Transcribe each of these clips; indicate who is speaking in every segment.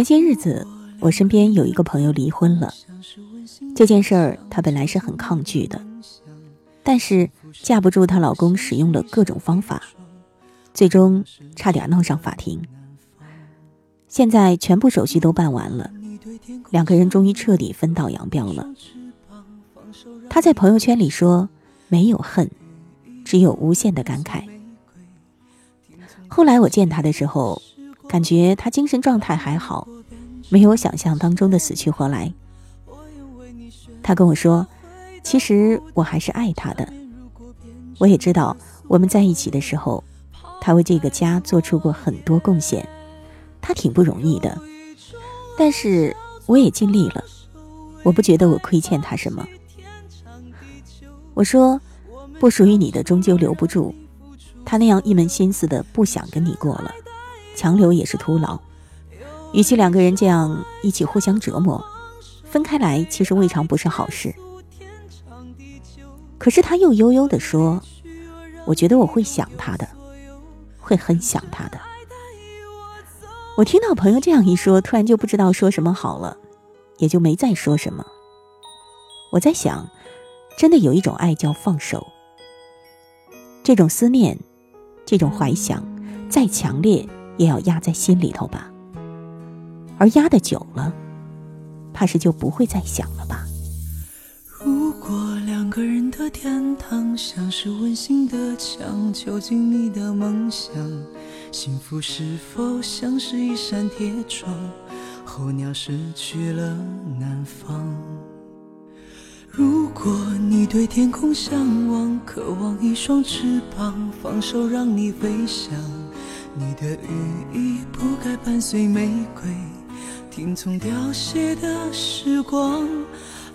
Speaker 1: 前些日子，我身边有一个朋友离婚了。这件事儿，她本来是很抗拒的，但是架不住她老公使用了各种方法，最终差点闹上法庭。现在全部手续都办完了，两个人终于彻底分道扬镳了。她在朋友圈里说：“没有恨，只有无限的感慨。”后来我见她的时候。感觉他精神状态还好，没有想象当中的死去活来。他跟我说：“其实我还是爱他的。我也知道我们在一起的时候，他为这个家做出过很多贡献，他挺不容易的。但是我也尽力了，我不觉得我亏欠他什么。”我说：“不属于你的终究留不住，他那样一门心思的不想跟你过了。”强留也是徒劳，与其两个人这样一起互相折磨，分开来其实未尝不是好事。可是他又悠悠地说：“我觉得我会想他的，会很想他的。”我听到朋友这样一说，突然就不知道说什么好了，也就没再说什么。我在想，真的有一种爱叫放手，这种思念，这种怀想，再强烈。也要压在心里头吧，而压得久了，怕是就不会再想了吧。
Speaker 2: 如果两个人的天堂像是温馨的墙，囚禁你的梦想，幸福是否像是一扇铁窗，候鸟失去了南方？如果你对天空向往，渴望一双翅膀，放手让你飞翔。你的羽翼不该伴随玫瑰，听从凋谢的时光。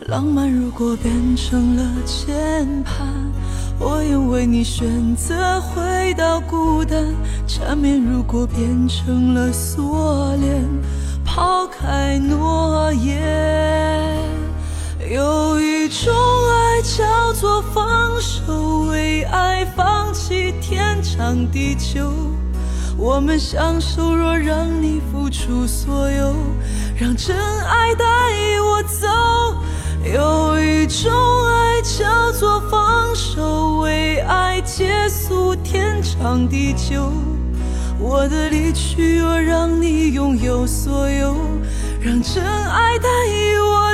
Speaker 2: 浪漫如果变成了键盘，我愿为你选择回到孤单。缠绵如果变成了锁链，抛开诺言。有一种爱叫做放手，为爱放弃天长地久。我们相守，若让你付出所有，让真爱带我走。有一种爱叫做放手，为爱结束天长地久。我的离去，若让你拥有所有，让真爱带我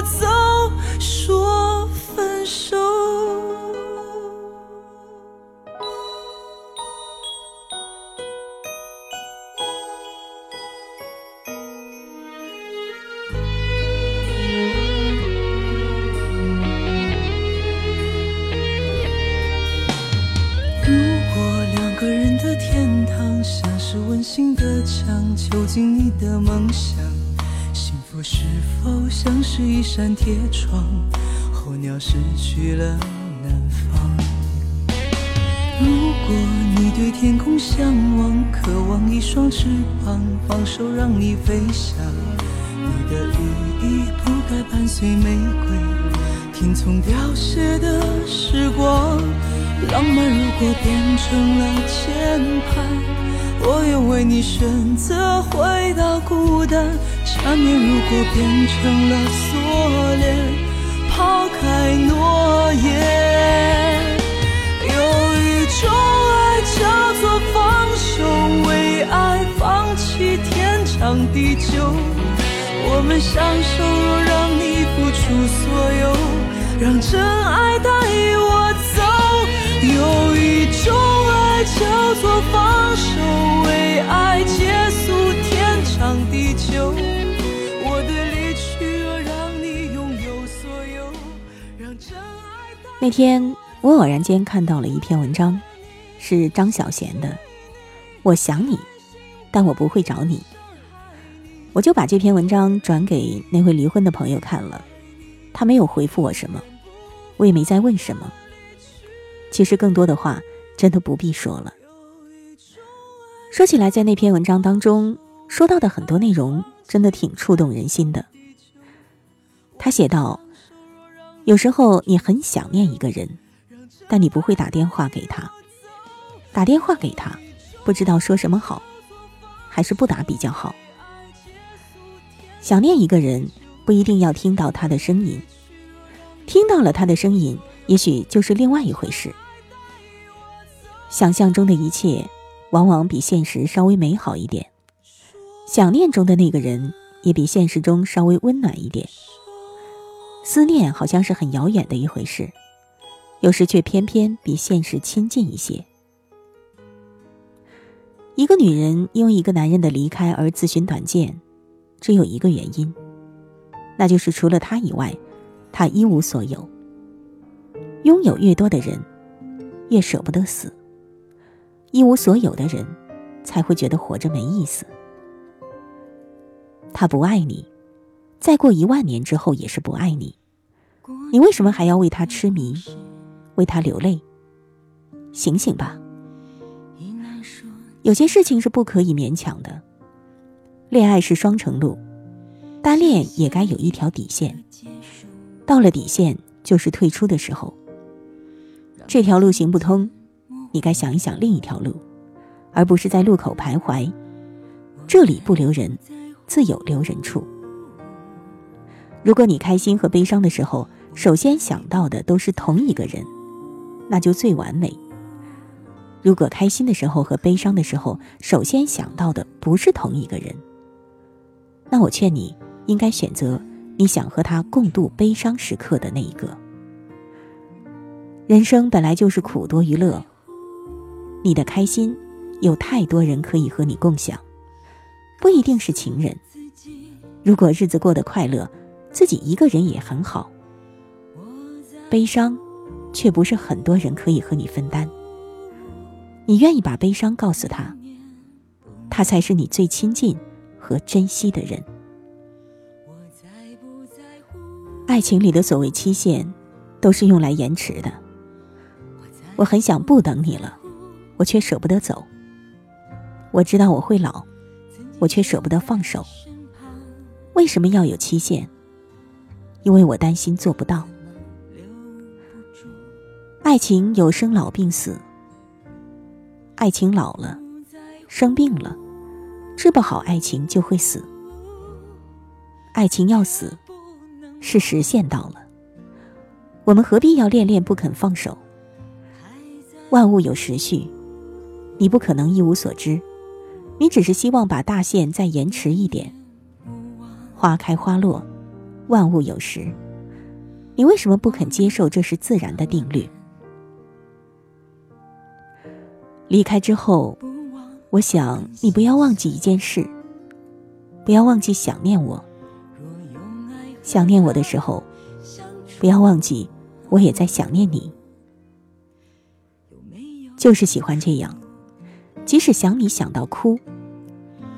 Speaker 2: 一扇铁窗？候鸟失去了南方。如果你对天空向往，渴望一双翅膀，放手让你飞翔。你的羽翼不该伴随玫瑰，听从凋谢的时光。浪漫如果变成了键盘。我愿为你选择回到孤单，缠绵如果变成了锁链，抛开诺言。有一种爱叫做放手，为爱放弃天长地久。我们相守，若让你付出所有，让真爱带我走。有一种爱叫做放手。结束天长地久。我的离去若让你拥有所有，让真爱
Speaker 1: 那天我偶然间看到了一篇文章，是张小娴的。我想你，但我不会找你。我就把这篇文章转给那位离婚的朋友看了，他没有回复我什么，我也没再问什么。其实更多的话，真的不必说了。说起来，在那篇文章当中说到的很多内容，真的挺触动人心的。他写道：“有时候你很想念一个人，但你不会打电话给他。打电话给他，不知道说什么好，还是不打比较好。想念一个人，不一定要听到他的声音，听到了他的声音，也许就是另外一回事。想象中的一切，往往比现实稍微美好一点；想念中的那个人，也比现实中稍微温暖一点。”思念好像是很遥远的一回事，有时却偏偏比现实亲近一些。一个女人因为一个男人的离开而自寻短见，只有一个原因，那就是除了他以外，她一无所有。拥有越多的人，越舍不得死；一无所有的人，才会觉得活着没意思。他不爱你。再过一万年之后也是不爱你，你为什么还要为他痴迷，为他流泪？醒醒吧！有些事情是不可以勉强的。恋爱是双程路，单恋也该有一条底线。到了底线，就是退出的时候。这条路行不通，你该想一想另一条路，而不是在路口徘徊。这里不留人，自有留人处。如果你开心和悲伤的时候，首先想到的都是同一个人，那就最完美。如果开心的时候和悲伤的时候，首先想到的不是同一个人，那我劝你应该选择你想和他共度悲伤时刻的那一个。人生本来就是苦多于乐，你的开心有太多人可以和你共享，不一定是情人。如果日子过得快乐。自己一个人也很好，悲伤，却不是很多人可以和你分担。你愿意把悲伤告诉他，他才是你最亲近和珍惜的人。爱情里的所谓期限，都是用来延迟的。我很想不等你了，我却舍不得走。我知道我会老，我却舍不得放手。为什么要有期限？因为我担心做不到。爱情有生老病死，爱情老了，生病了，治不好爱情就会死。爱情要死，是时限到了，我们何必要恋恋不肯放手？万物有时序，你不可能一无所知，你只是希望把大限再延迟一点。花开花落。万物有时，你为什么不肯接受这是自然的定律？离开之后，我想你不要忘记一件事，不要忘记想念我。想念我的时候，不要忘记我也在想念你。就是喜欢这样，即使想你想到哭，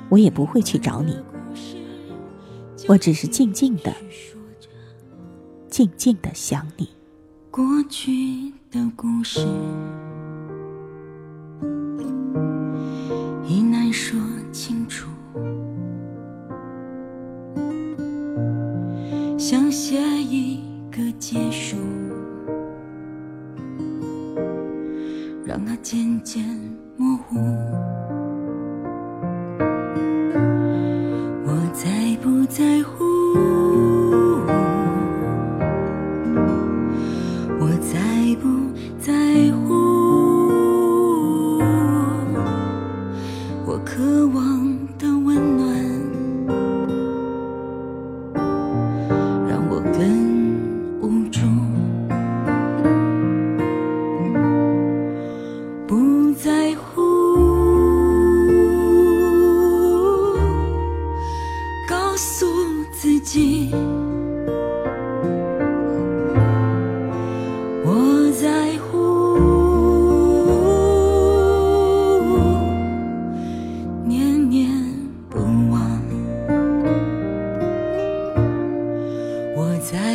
Speaker 1: 我也不会去找你。我只是静静的、静静的想你。
Speaker 2: 过去的故事已难说清楚，想写一个结束，让它渐渐模糊。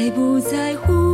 Speaker 2: 不在乎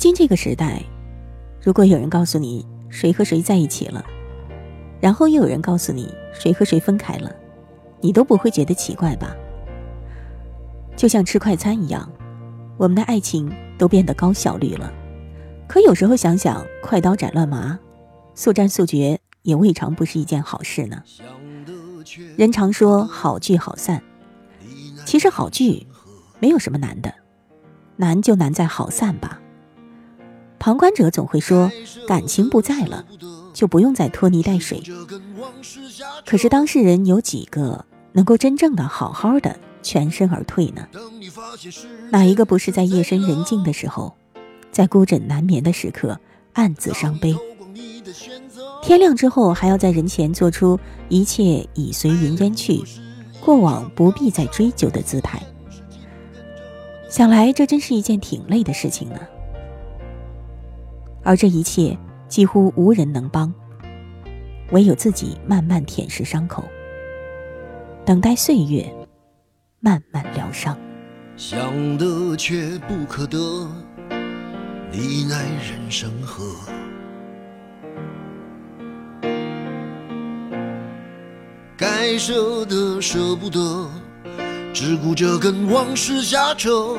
Speaker 1: 今这个时代，如果有人告诉你谁和谁在一起了，然后又有人告诉你谁和谁分开了，你都不会觉得奇怪吧？就像吃快餐一样，我们的爱情都变得高效率了。可有时候想想，快刀斩乱麻，速战速决，也未尝不是一件好事呢。人常说好聚好散，其实好聚没有什么难的，难就难在好散吧。旁观者总会说，感情不在了，就不用再拖泥带水。可是当事人有几个能够真正的好好的全身而退呢？哪一个不是在夜深人静的时候，在孤枕难眠的时刻暗自伤悲？天亮之后还要在人前做出一切已随云烟去，过往不必再追究的姿态。想来这真是一件挺累的事情呢。而这一切几乎无人能帮，唯有自己慢慢舔舐伤口，等待岁月慢慢疗伤。
Speaker 3: 想得却不可得，你奈人生何？该舍的舍不得，只顾着跟往事瞎扯。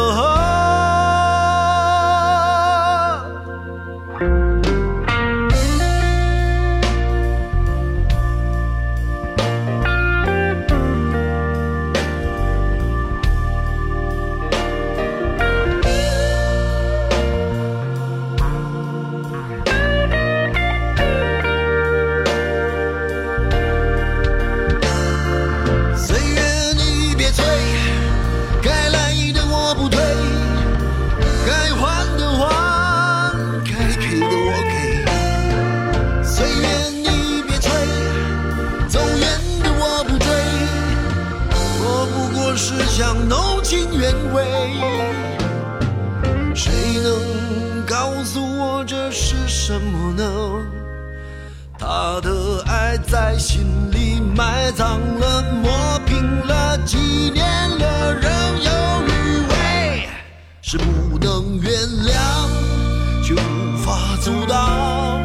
Speaker 3: 谁能告诉我这是什么呢？他的爱在心里埋葬了，磨平了，几年了，仍有余味，是不能原谅，却无法阻挡，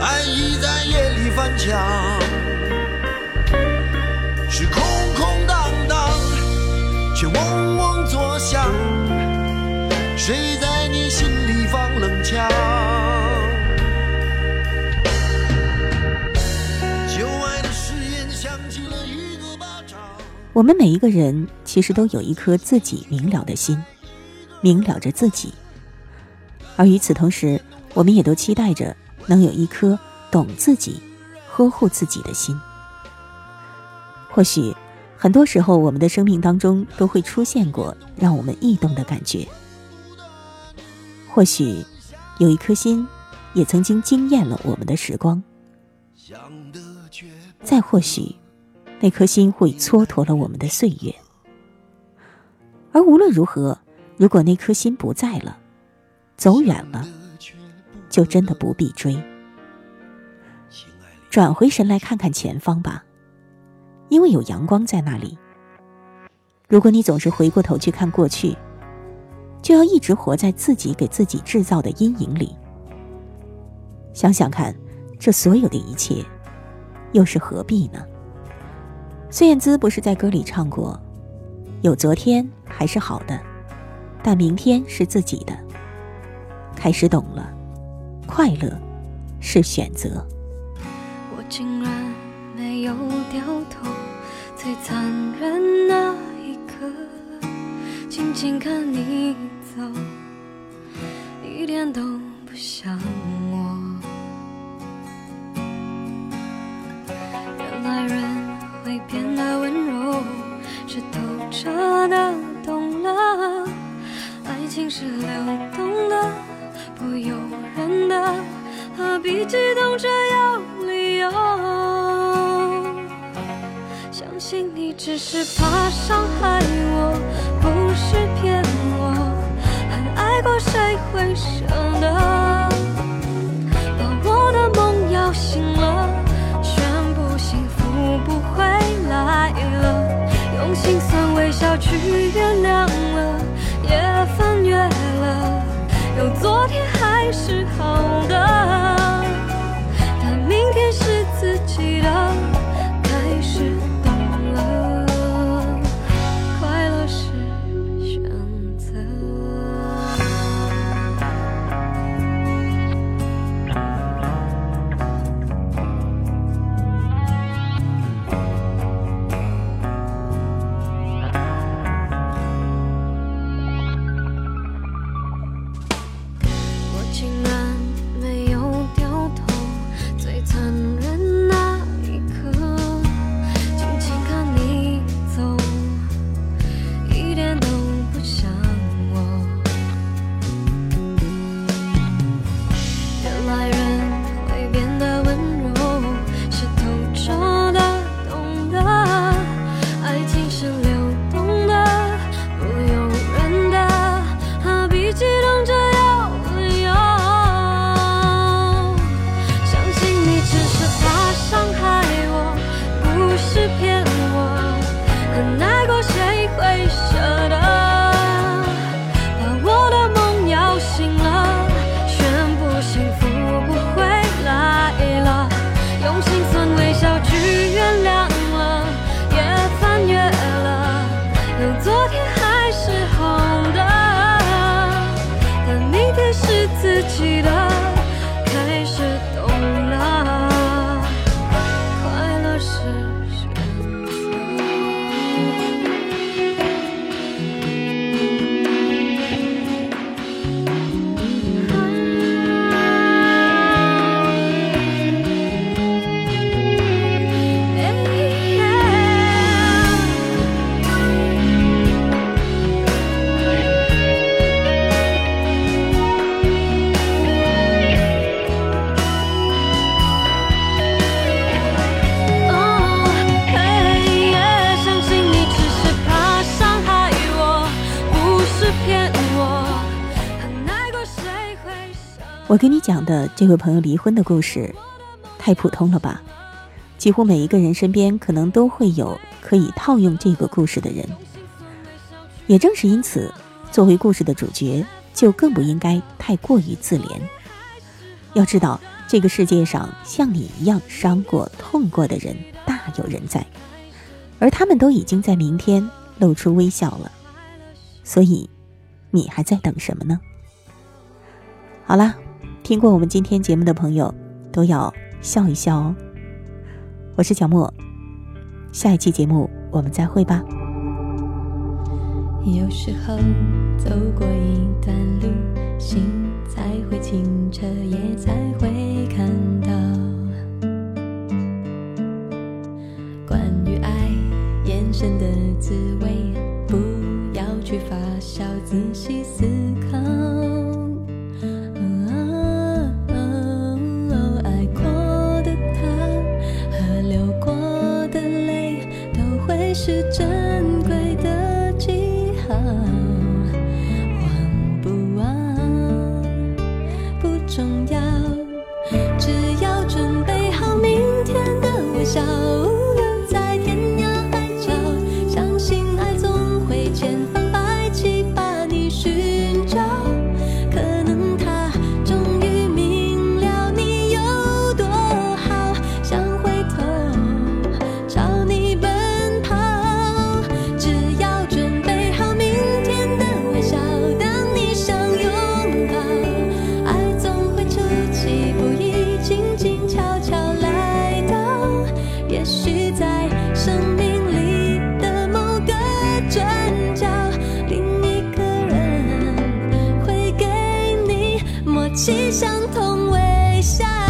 Speaker 3: 爱已在夜里翻墙。
Speaker 1: 我们每一个人其实都有一颗自己明了的心，明了着自己。而与此同时，我们也都期待着能有一颗懂自己、呵护自己的心。或许，很多时候我们的生命当中都会出现过让我们异动的感觉。或许，有一颗心，也曾经惊艳了我们的时光。再或许，那颗心会蹉跎了我们的岁月。而无论如何，如果那颗心不在了，走远了，就真的不必追。转回神来看看前方吧。因为有阳光在那里。如果你总是回过头去看过去，就要一直活在自己给自己制造的阴影里。想想看，这所有的一切，又是何必呢？孙燕姿不是在歌里唱过：“有昨天还是好的，但明天是自己的。”开始懂了，快乐是选择。
Speaker 4: 我竟然没有掉头。最残忍那一刻，静静看你走，一点都不像我。原来人会变得温柔，是透彻的懂了，爱情是流动的，不由人的，何必激动着要理由？相信你只是怕伤害我，不是骗我。很爱过，谁会舍得笑去原谅了，也翻越了，有昨天还是好的，
Speaker 1: 我跟你讲的这位朋友离婚的故事，太普通了吧？几乎每一个人身边可能都会有可以套用这个故事的人。也正是因此，作为故事的主角，就更不应该太过于自怜。要知道，这个世界上像你一样伤过、痛过的人大有人在，而他们都已经在明天露出微笑了。所以，你还在等什么呢？好啦，听过我们今天节目的朋友都要笑一笑哦。我是小莫，下一期节目我们再会吧。
Speaker 5: 有时候走过一段路，心才会清澈，也才会看到关于爱眼神的滋味。不要去发笑，仔细思气象同为下